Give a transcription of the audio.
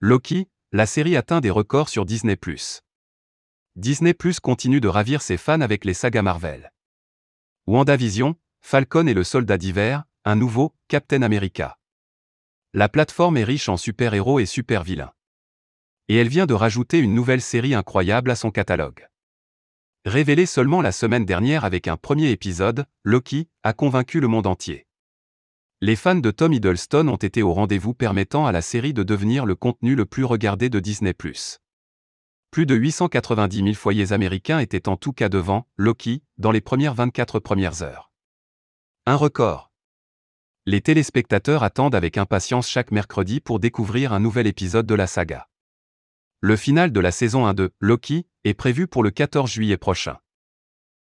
Loki, la série atteint des records sur Disney+. Disney+, continue de ravir ses fans avec les sagas Marvel. WandaVision, Falcon et le soldat d'hiver, un nouveau Captain America. La plateforme est riche en super-héros et super-vilains. Et elle vient de rajouter une nouvelle série incroyable à son catalogue. Révélée seulement la semaine dernière avec un premier épisode, Loki a convaincu le monde entier. Les fans de Tom Hiddleston ont été au rendez-vous permettant à la série de devenir le contenu le plus regardé de Disney+. Plus de 890 000 foyers américains étaient en tout cas devant Loki dans les premières 24 premières heures. Un record. Les téléspectateurs attendent avec impatience chaque mercredi pour découvrir un nouvel épisode de la saga. Le final de la saison 1 de Loki est prévu pour le 14 juillet prochain.